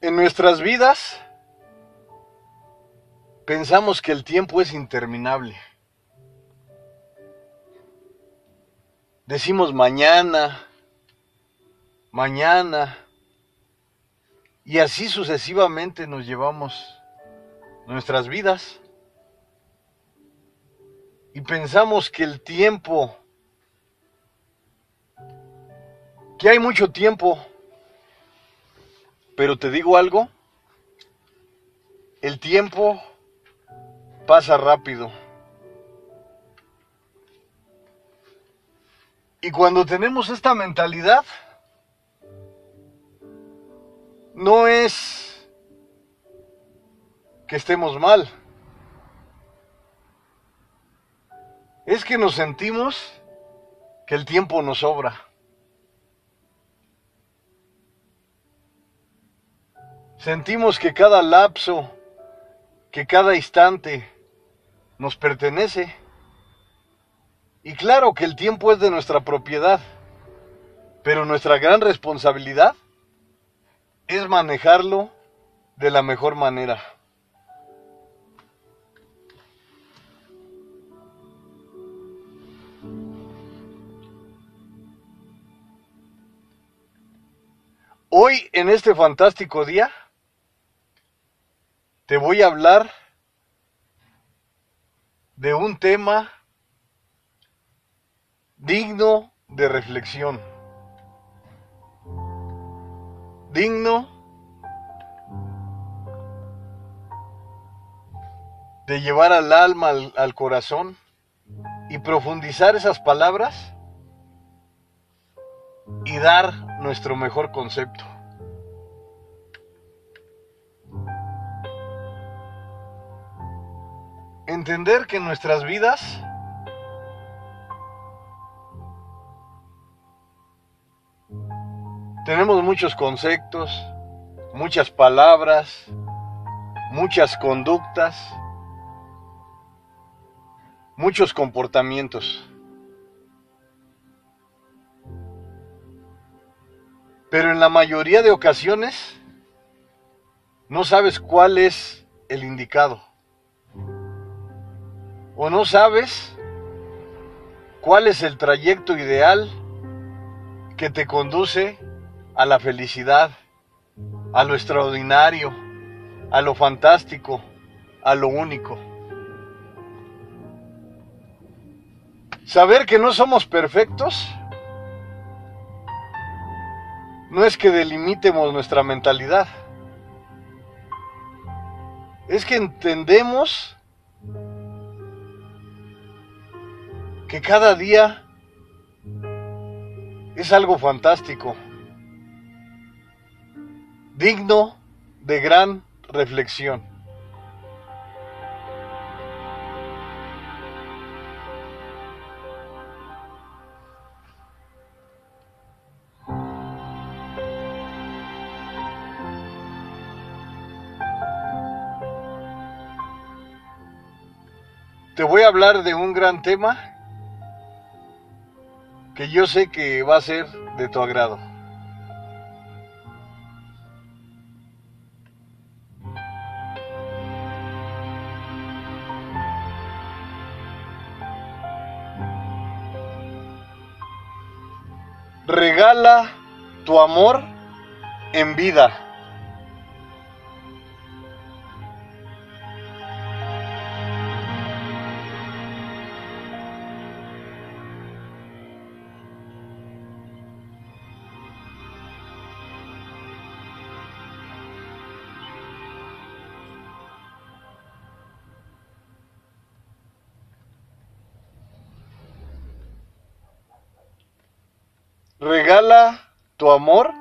En nuestras vidas pensamos que el tiempo es interminable. Decimos mañana, mañana, y así sucesivamente nos llevamos nuestras vidas. Y pensamos que el tiempo, que hay mucho tiempo, pero te digo algo, el tiempo pasa rápido. Y cuando tenemos esta mentalidad, no es que estemos mal, es que nos sentimos que el tiempo nos sobra. Sentimos que cada lapso, que cada instante nos pertenece. Y claro que el tiempo es de nuestra propiedad, pero nuestra gran responsabilidad es manejarlo de la mejor manera. Hoy, en este fantástico día, te voy a hablar de un tema digno de reflexión, digno de llevar al alma, al, al, corazón y profundizar esas palabras y dar nuestro mejor concepto. entender que nuestras vidas tenemos muchos conceptos, muchas palabras, muchas conductas, muchos comportamientos. Pero en la mayoría de ocasiones no sabes cuál es el indicado o no sabes cuál es el trayecto ideal que te conduce a la felicidad, a lo extraordinario, a lo fantástico, a lo único. Saber que no somos perfectos no es que delimitemos nuestra mentalidad, es que entendemos que cada día es algo fantástico, digno de gran reflexión. Te voy a hablar de un gran tema que yo sé que va a ser de tu agrado. Regala tu amor en vida. Tu amor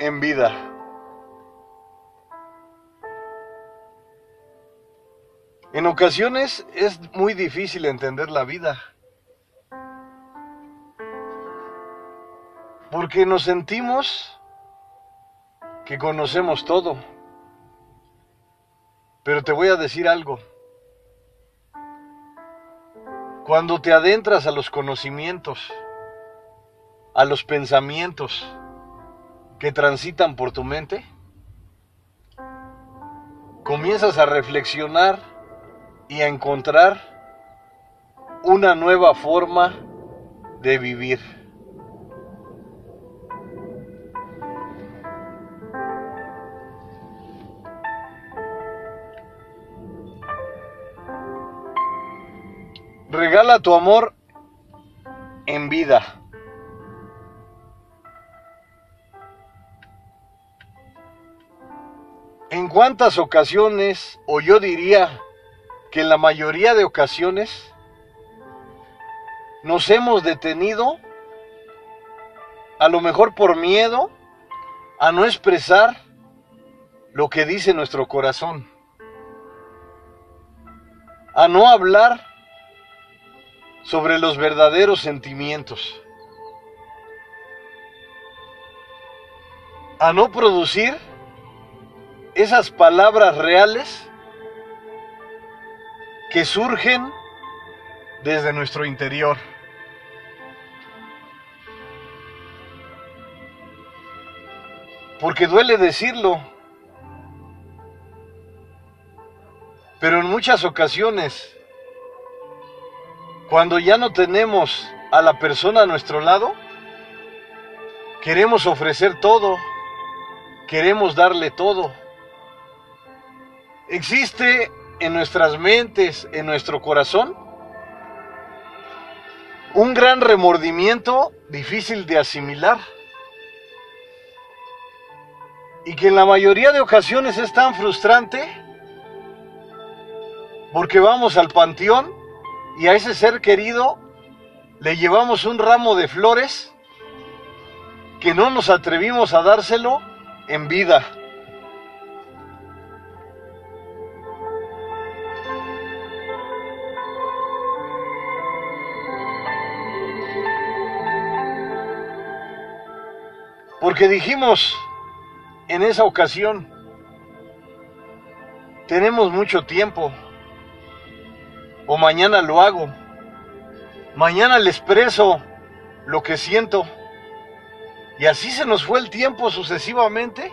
en vida. En ocasiones es muy difícil entender la vida. Porque nos sentimos que conocemos todo. Pero te voy a decir algo. Cuando te adentras a los conocimientos, a los pensamientos que transitan por tu mente, comienzas a reflexionar y a encontrar una nueva forma de vivir. Regala tu amor en vida. Cuántas ocasiones, o yo diría que en la mayoría de ocasiones, nos hemos detenido, a lo mejor por miedo, a no expresar lo que dice nuestro corazón, a no hablar sobre los verdaderos sentimientos, a no producir esas palabras reales que surgen desde nuestro interior. Porque duele decirlo, pero en muchas ocasiones cuando ya no tenemos a la persona a nuestro lado, queremos ofrecer todo, queremos darle todo. Existe en nuestras mentes, en nuestro corazón, un gran remordimiento difícil de asimilar y que en la mayoría de ocasiones es tan frustrante porque vamos al panteón y a ese ser querido le llevamos un ramo de flores que no nos atrevimos a dárselo en vida. Porque dijimos en esa ocasión, tenemos mucho tiempo o mañana lo hago. Mañana le expreso lo que siento. Y así se nos fue el tiempo sucesivamente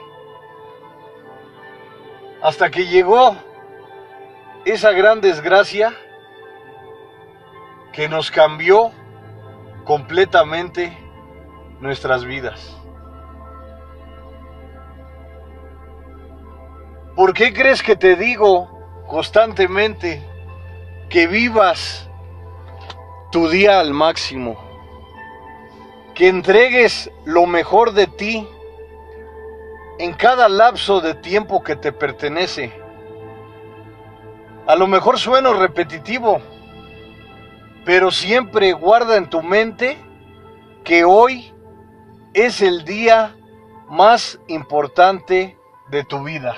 hasta que llegó esa gran desgracia que nos cambió completamente nuestras vidas. ¿Por qué crees que te digo constantemente que vivas tu día al máximo, que entregues lo mejor de ti en cada lapso de tiempo que te pertenece. A lo mejor sueno repetitivo, pero siempre guarda en tu mente que hoy es el día más importante de tu vida.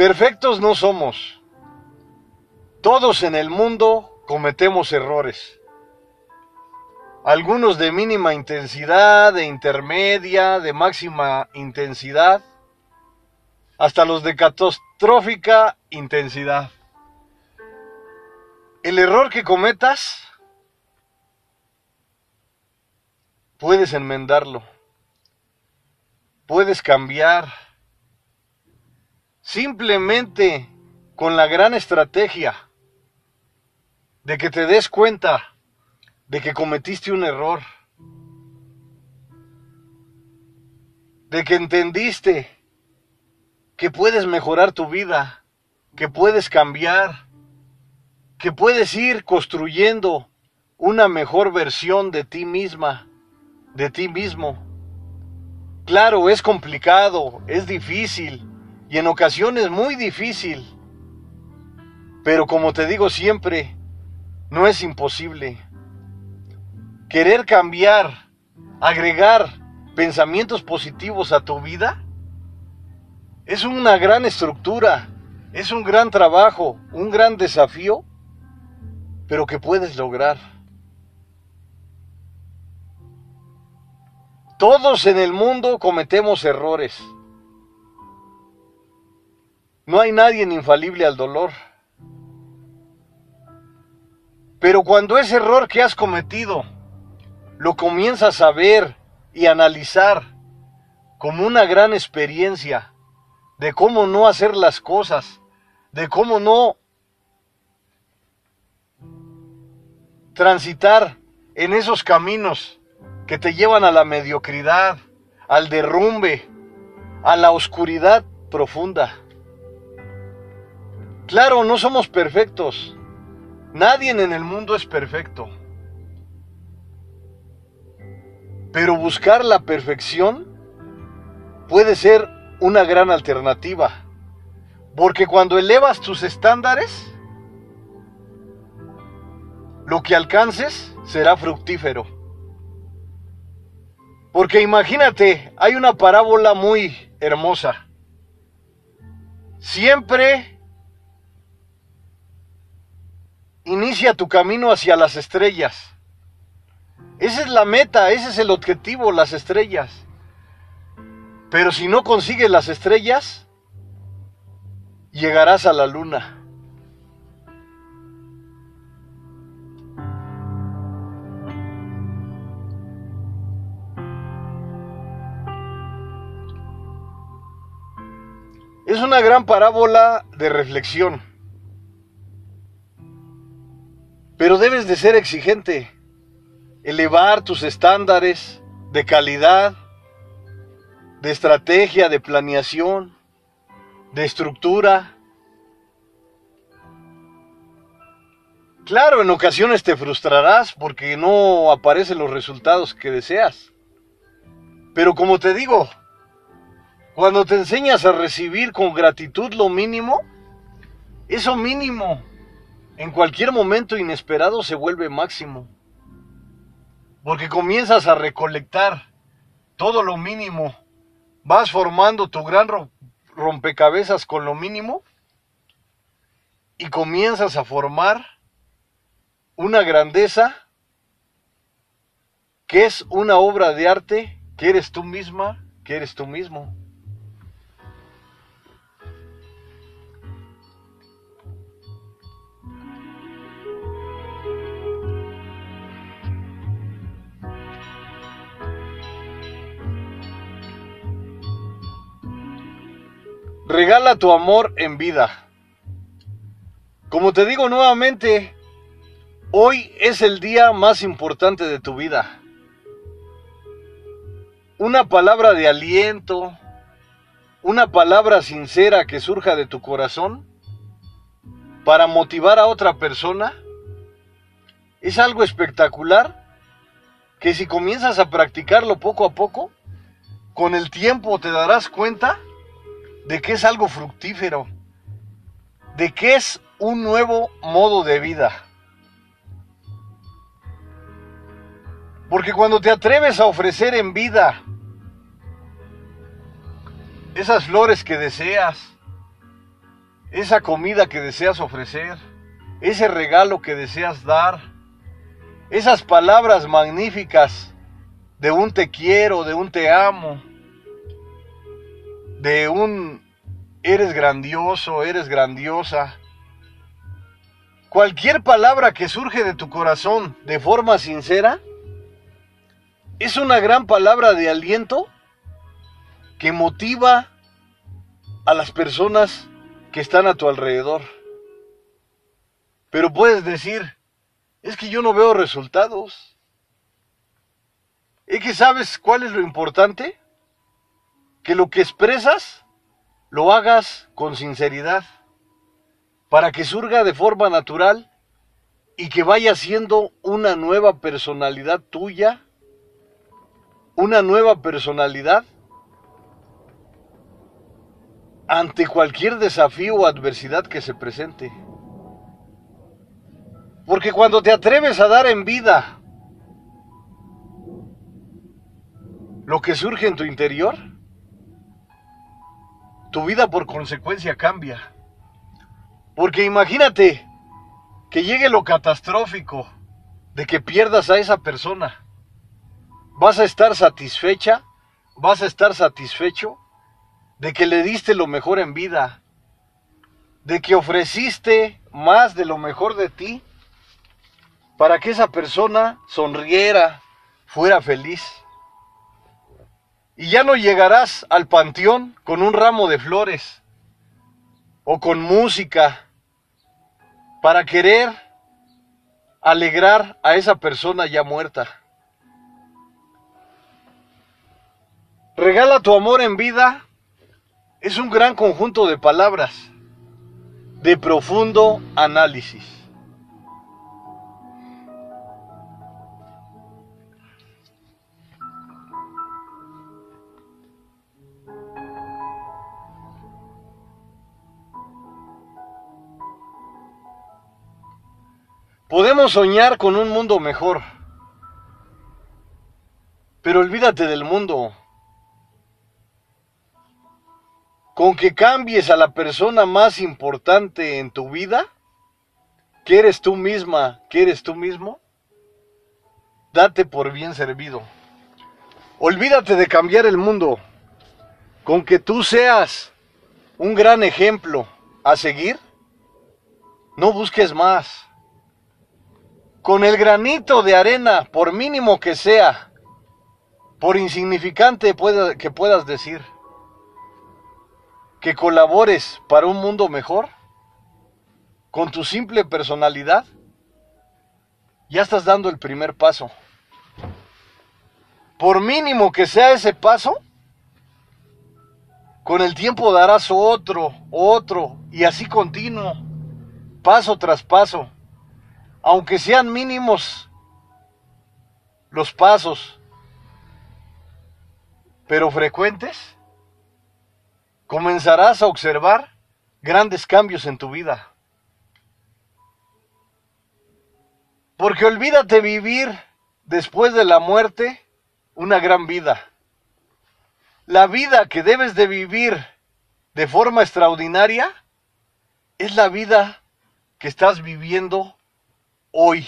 Perfectos no somos. Todos en el mundo cometemos errores. Algunos de mínima intensidad, de intermedia, de máxima intensidad, hasta los de catastrófica intensidad. El error que cometas, puedes enmendarlo, puedes cambiar Simplemente con la gran estrategia de que te des cuenta de que cometiste un error, de que entendiste que puedes mejorar tu vida, que puedes cambiar, que puedes ir construyendo una mejor versión de ti misma, de ti mismo. Claro, es complicado, es difícil, y en ocasiones muy difícil. Pero como te digo siempre, no es imposible. Querer cambiar, agregar pensamientos positivos a tu vida, es una gran estructura, es un gran trabajo, un gran desafío, pero que puedes lograr. Todos en el mundo cometemos errores. No hay nadie infalible al dolor. Pero cuando ese error que has cometido lo comienzas a ver y analizar como una gran experiencia de cómo no hacer las cosas, de cómo no transitar en esos caminos que te llevan a la mediocridad, al derrumbe, a la oscuridad profunda. Claro, no somos perfectos. Nadie en el mundo es perfecto. Pero buscar la perfección puede ser una gran alternativa. Porque cuando elevas tus estándares, lo que alcances será fructífero. Porque imagínate, hay una parábola muy hermosa. Siempre inicia tu camino hacia las estrellas. Esa es la meta, ese es el objetivo, las estrellas. Pero si no consigues las estrellas, llegarás a la luna. Es una gran parábola de reflexión. Pero debes de ser exigente, elevar tus estándares de calidad, de estrategia, de planeación, de estructura. Claro, en ocasiones te frustrarás porque no aparecen los resultados que deseas. Pero como te digo, cuando te enseñas a recibir con gratitud lo mínimo, eso mínimo en cualquier momento inesperado se vuelve máximo. Porque comienzas a recolectar todo lo mínimo. Vas formando tu gran rompecabezas con lo mínimo y comienzas a formar una grandeza que es una obra de arte que eres tú misma, que eres tú mismo. Regala tu amor en vida. Como te digo nuevamente, hoy es el día más importante de tu vida. Una palabra de aliento, una palabra sincera que surja de tu corazón para motivar a otra persona es algo espectacular que si comienzas a practicarlo poco a poco, con el tiempo te darás cuenta de que es algo fructífero, de que es un nuevo modo de vida. Porque cuando te atreves a ofrecer en vida esas flores que deseas, esa comida que deseas ofrecer, ese regalo que deseas dar, esas palabras magníficas de un te quiero, de un te amo, de un eres grandioso, eres grandiosa. Cualquier palabra que surge de tu corazón de forma sincera es una gran palabra de aliento que motiva a las personas que están a tu alrededor. Pero puedes decir, es que yo no veo resultados. ¿Es que sabes cuál es lo importante? Que lo que expresas lo hagas con sinceridad, para que surga de forma natural y que vaya siendo una nueva personalidad tuya, una nueva personalidad ante cualquier desafío o adversidad que se presente. Porque cuando te atreves a dar en vida lo que surge en tu interior, tu vida por consecuencia cambia. Porque imagínate que llegue lo catastrófico de que pierdas a esa persona, vas a estar satisfecha, vas a estar satisfecho de que le diste lo mejor en vida, de que ofreciste más de lo mejor de ti para que esa persona sonriera, fuera feliz. Y ya no llegarás al panteón con un ramo de flores o con música para querer alegrar a esa persona ya muerta. Regala tu amor en vida es un gran conjunto de palabras de profundo análisis. Podemos soñar con un mundo mejor, pero olvídate del mundo. Con que cambies a la persona más importante en tu vida, que eres tú misma, que eres tú mismo, date por bien servido. Olvídate de cambiar el mundo. Con que tú seas un gran ejemplo a seguir, no busques más con el granito de arena, por mínimo que sea, por insignificante que puedas decir, que colabores para un mundo mejor, con tu simple personalidad, ya estás dando el primer paso. Por mínimo que sea ese paso, con el tiempo darás otro, otro, y así continuo, paso tras paso aunque sean mínimos los pasos, pero frecuentes, comenzarás a observar grandes cambios en tu vida. Porque olvídate vivir después de la muerte una gran vida. La vida que debes de vivir de forma extraordinaria es la vida que estás viviendo hoy.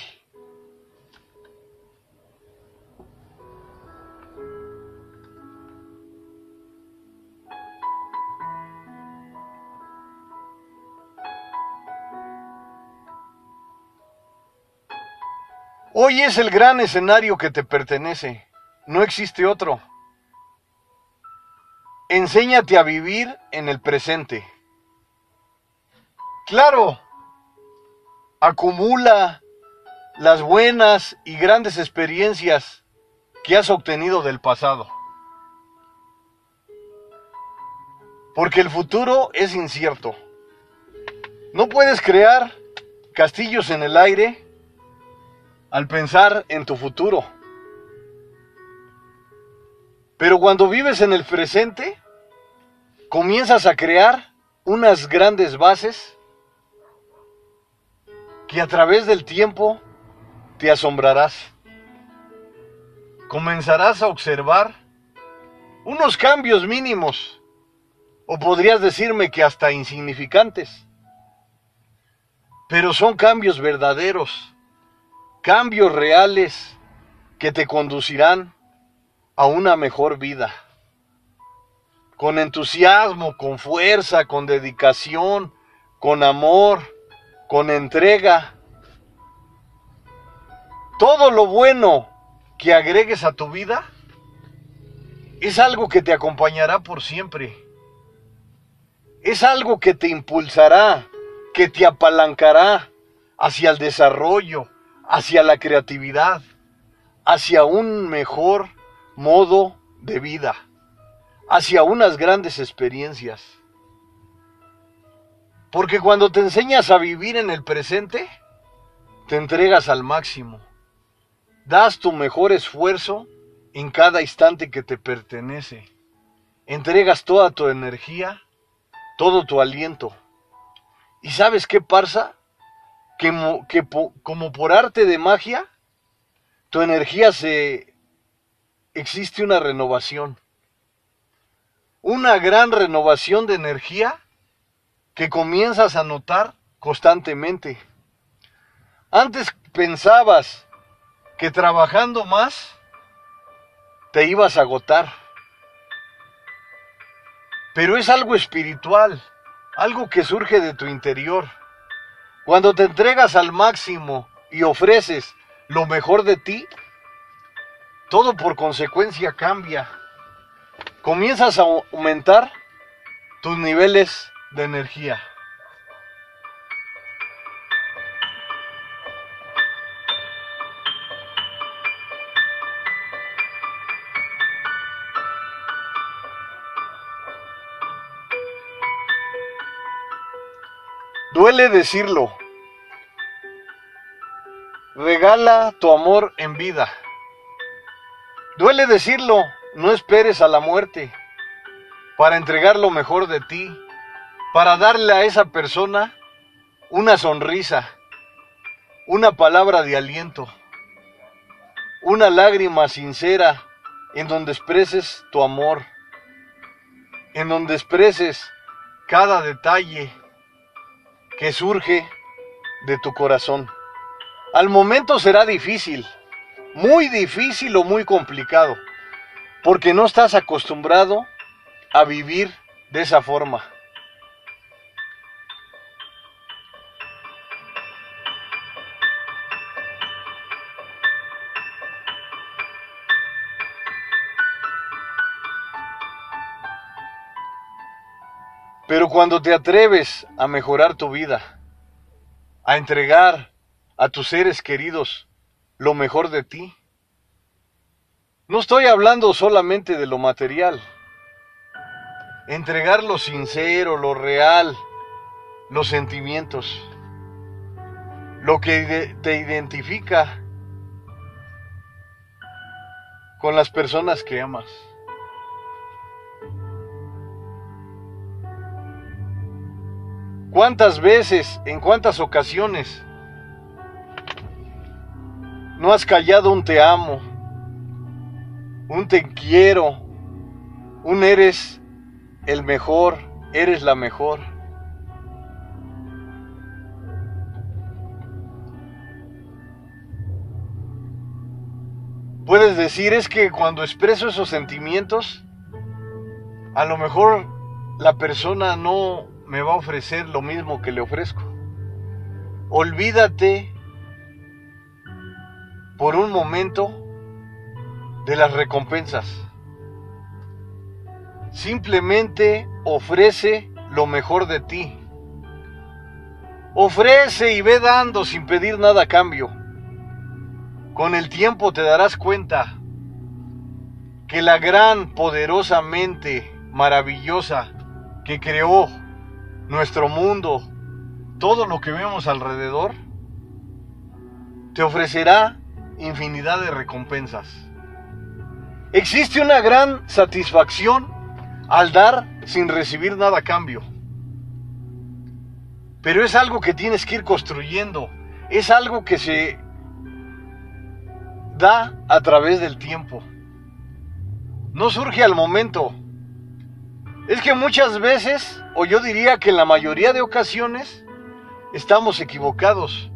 Hoy es el gran escenario que te pertenece. No existe otro. Enséñate a vivir en el presente. Claro, acumula las buenas y grandes experiencias que has obtenido del pasado. Porque el futuro es incierto. No puedes crear castillos en el aire al pensar en tu futuro. Pero cuando vives en el presente, comienzas a crear unas grandes bases que a través del tiempo te asombrarás. Comenzarás a observar unos cambios mínimos, o podrías decirme que hasta insignificantes, pero son cambios verdaderos, cambios reales que te conducirán a una mejor vida. Con entusiasmo, con fuerza, con dedicación, con amor, con entrega, todo lo bueno que agregues a tu vida es algo que te acompañará por siempre. Es algo que te impulsará, que te apalancará hacia el desarrollo, hacia la creatividad, hacia un mejor modo de vida, hacia unas grandes experiencias. Porque cuando te enseñas a vivir en el presente, te entregas al máximo Das tu mejor esfuerzo en cada instante que te pertenece. Entregas toda tu energía, todo tu aliento. ¿Y sabes qué pasa? Que, que como por arte de magia, tu energía se... existe una renovación. Una gran renovación de energía que comienzas a notar constantemente. Antes pensabas que trabajando más te ibas a agotar. Pero es algo espiritual, algo que surge de tu interior. Cuando te entregas al máximo y ofreces lo mejor de ti, todo por consecuencia cambia. Comienzas a aumentar tus niveles de energía. Duele decirlo. Regala tu amor en vida. Duele decirlo, no esperes a la muerte para entregar lo mejor de ti, para darle a esa persona una sonrisa, una palabra de aliento, una lágrima sincera en donde expreses tu amor, en donde expreses cada detalle que surge de tu corazón. Al momento será difícil, muy difícil o muy complicado, porque no estás acostumbrado a vivir de esa forma. Pero cuando te atreves a mejorar tu vida, a entregar a tus seres queridos lo mejor de ti, no estoy hablando solamente de lo material, entregar lo sincero, lo real, los sentimientos, lo que te identifica con las personas que amas. ¿Cuántas veces, en cuántas ocasiones no has callado un te amo, un te quiero, un eres el mejor, eres la mejor? Puedes decir es que cuando expreso esos sentimientos, a lo mejor la persona no me va a ofrecer lo mismo que le ofrezco. Olvídate por un momento de las recompensas. Simplemente ofrece lo mejor de ti. Ofrece y ve dando sin pedir nada a cambio. Con el tiempo te darás cuenta que la gran, poderosa mente maravillosa que creó nuestro mundo, todo lo que vemos alrededor, te ofrecerá infinidad de recompensas. Existe una gran satisfacción al dar sin recibir nada a cambio. Pero es algo que tienes que ir construyendo. Es algo que se da a través del tiempo. No surge al momento. Es que muchas veces o yo diría que en la mayoría de ocasiones estamos equivocados.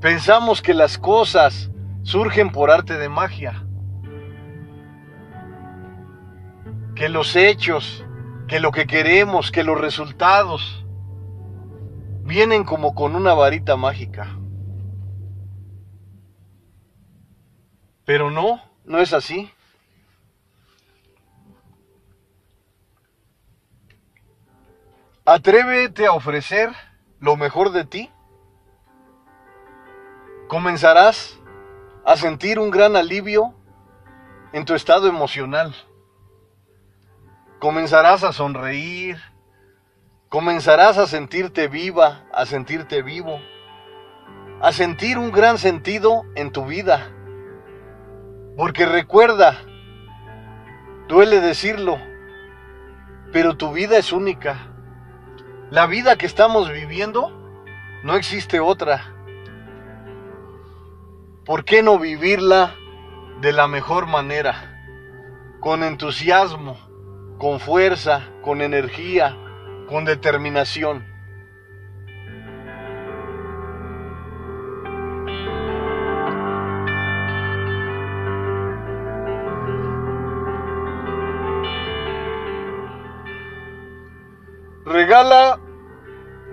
Pensamos que las cosas surgen por arte de magia. Que los hechos, que lo que queremos, que los resultados vienen como con una varita mágica. Pero no, no es así. Atrévete a ofrecer lo mejor de ti. Comenzarás a sentir un gran alivio en tu estado emocional. Comenzarás a sonreír. Comenzarás a sentirte viva, a sentirte vivo. A sentir un gran sentido en tu vida. Porque recuerda, duele decirlo, pero tu vida es única. La vida que estamos viviendo, no existe otra. ¿Por qué no vivirla de la mejor manera? Con entusiasmo, con fuerza, con energía, con determinación.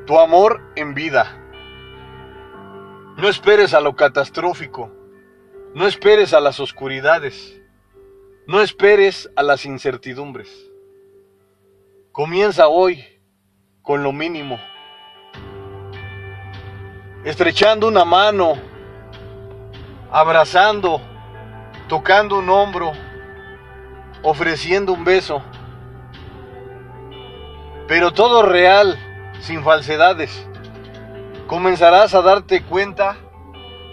Tu amor en vida. No esperes a lo catastrófico. No esperes a las oscuridades. No esperes a las incertidumbres. Comienza hoy con lo mínimo. Estrechando una mano, abrazando, tocando un hombro, ofreciendo un beso. Pero todo real, sin falsedades. Comenzarás a darte cuenta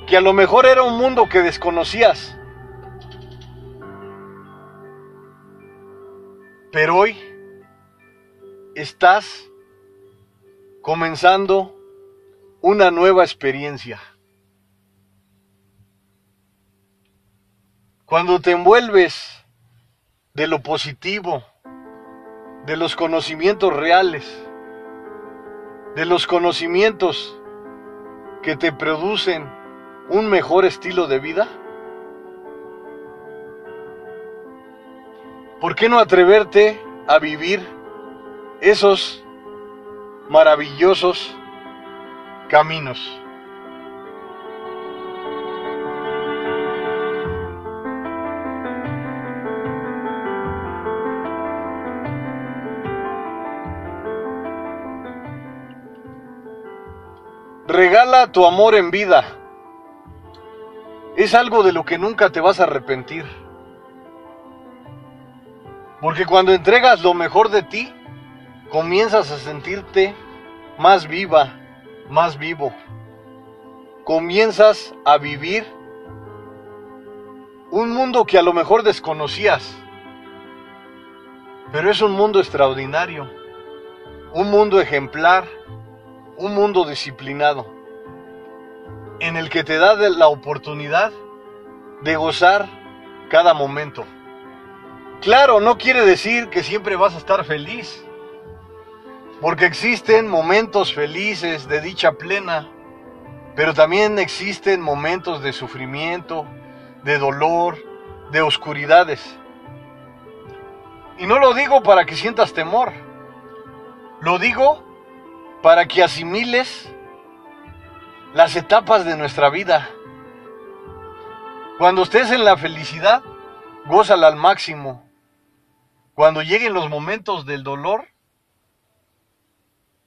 que a lo mejor era un mundo que desconocías. Pero hoy estás comenzando una nueva experiencia. Cuando te envuelves de lo positivo, de los conocimientos reales, de los conocimientos que te producen un mejor estilo de vida? ¿Por qué no atreverte a vivir esos maravillosos caminos? Regala tu amor en vida. Es algo de lo que nunca te vas a arrepentir. Porque cuando entregas lo mejor de ti, comienzas a sentirte más viva, más vivo. Comienzas a vivir un mundo que a lo mejor desconocías. Pero es un mundo extraordinario, un mundo ejemplar, un mundo disciplinado, en el que te da la oportunidad de gozar cada momento. Claro, no quiere decir que siempre vas a estar feliz, porque existen momentos felices de dicha plena, pero también existen momentos de sufrimiento, de dolor, de oscuridades. Y no lo digo para que sientas temor, lo digo para que asimiles las etapas de nuestra vida. Cuando estés en la felicidad, gózala al máximo. Cuando lleguen los momentos del dolor,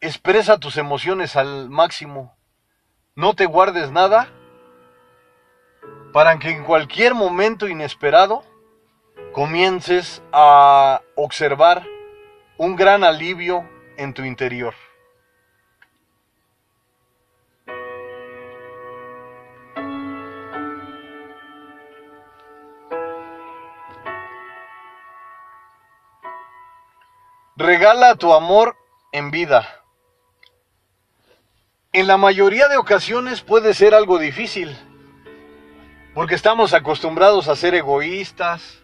expresa tus emociones al máximo. No te guardes nada para que en cualquier momento inesperado comiences a observar un gran alivio en tu interior. Regala tu amor en vida. En la mayoría de ocasiones puede ser algo difícil, porque estamos acostumbrados a ser egoístas,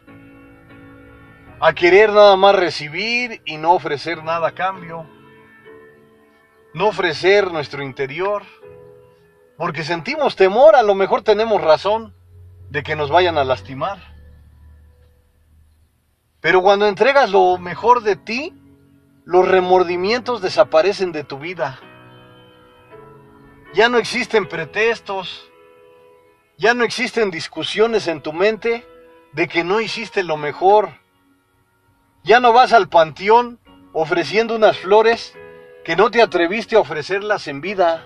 a querer nada más recibir y no ofrecer nada a cambio, no ofrecer nuestro interior, porque sentimos temor, a lo mejor tenemos razón de que nos vayan a lastimar. Pero cuando entregas lo mejor de ti, los remordimientos desaparecen de tu vida. Ya no existen pretextos, ya no existen discusiones en tu mente de que no hiciste lo mejor. Ya no vas al panteón ofreciendo unas flores que no te atreviste a ofrecerlas en vida.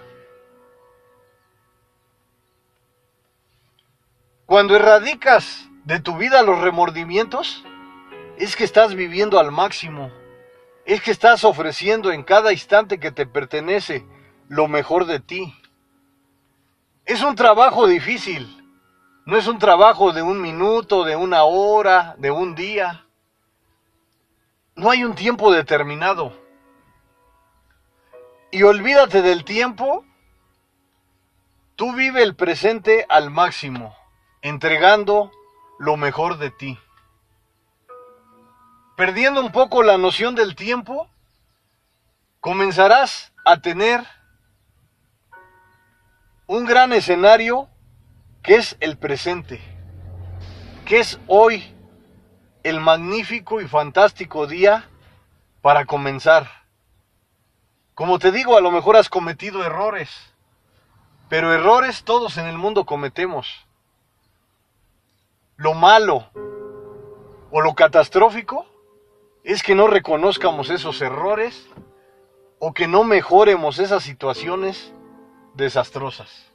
Cuando erradicas de tu vida los remordimientos, es que estás viviendo al máximo es que estás ofreciendo en cada instante que te pertenece lo mejor de ti. Es un trabajo difícil, no es un trabajo de un minuto, de una hora, de un día. No hay un tiempo determinado. Y olvídate del tiempo. Tú vive el presente al máximo, entregando lo mejor de ti perdiendo un poco la noción del tiempo, comenzarás a tener un gran escenario que es el presente, que es hoy el magnífico y fantástico día para comenzar. Como te digo, a lo mejor has cometido errores, pero errores todos en el mundo cometemos. Lo malo o lo catastrófico es que no reconozcamos esos errores o que no mejoremos esas situaciones desastrosas.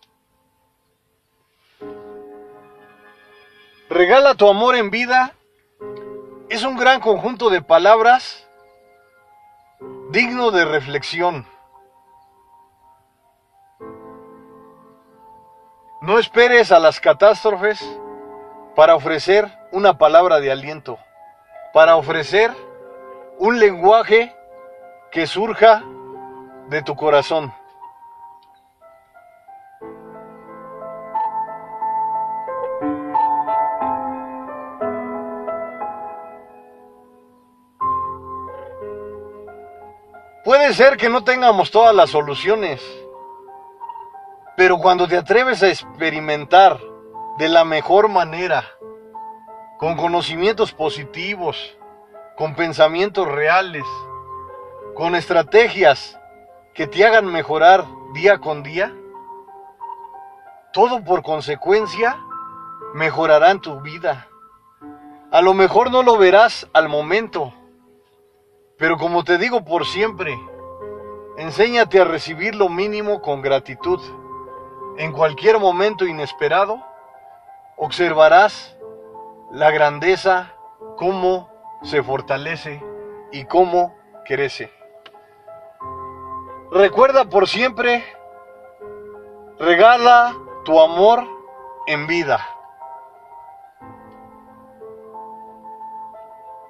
Regala tu amor en vida es un gran conjunto de palabras digno de reflexión. No esperes a las catástrofes para ofrecer una palabra de aliento, para ofrecer un lenguaje que surja de tu corazón. Puede ser que no tengamos todas las soluciones, pero cuando te atreves a experimentar de la mejor manera, con conocimientos positivos, con pensamientos reales, con estrategias que te hagan mejorar día con día, todo por consecuencia mejorará en tu vida. A lo mejor no lo verás al momento, pero como te digo por siempre, enséñate a recibir lo mínimo con gratitud. En cualquier momento inesperado, observarás la grandeza, cómo se fortalece y cómo crece. Recuerda por siempre, regala tu amor en vida.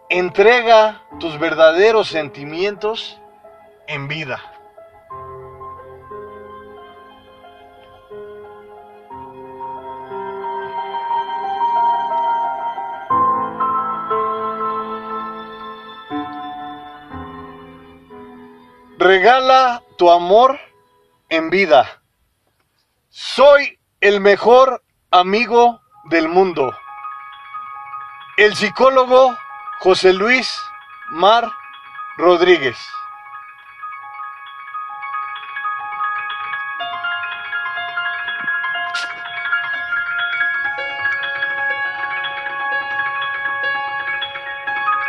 Entrega tus verdaderos sentimientos en vida. Regala tu amor en vida. Soy el mejor amigo del mundo. El psicólogo José Luis Mar Rodríguez.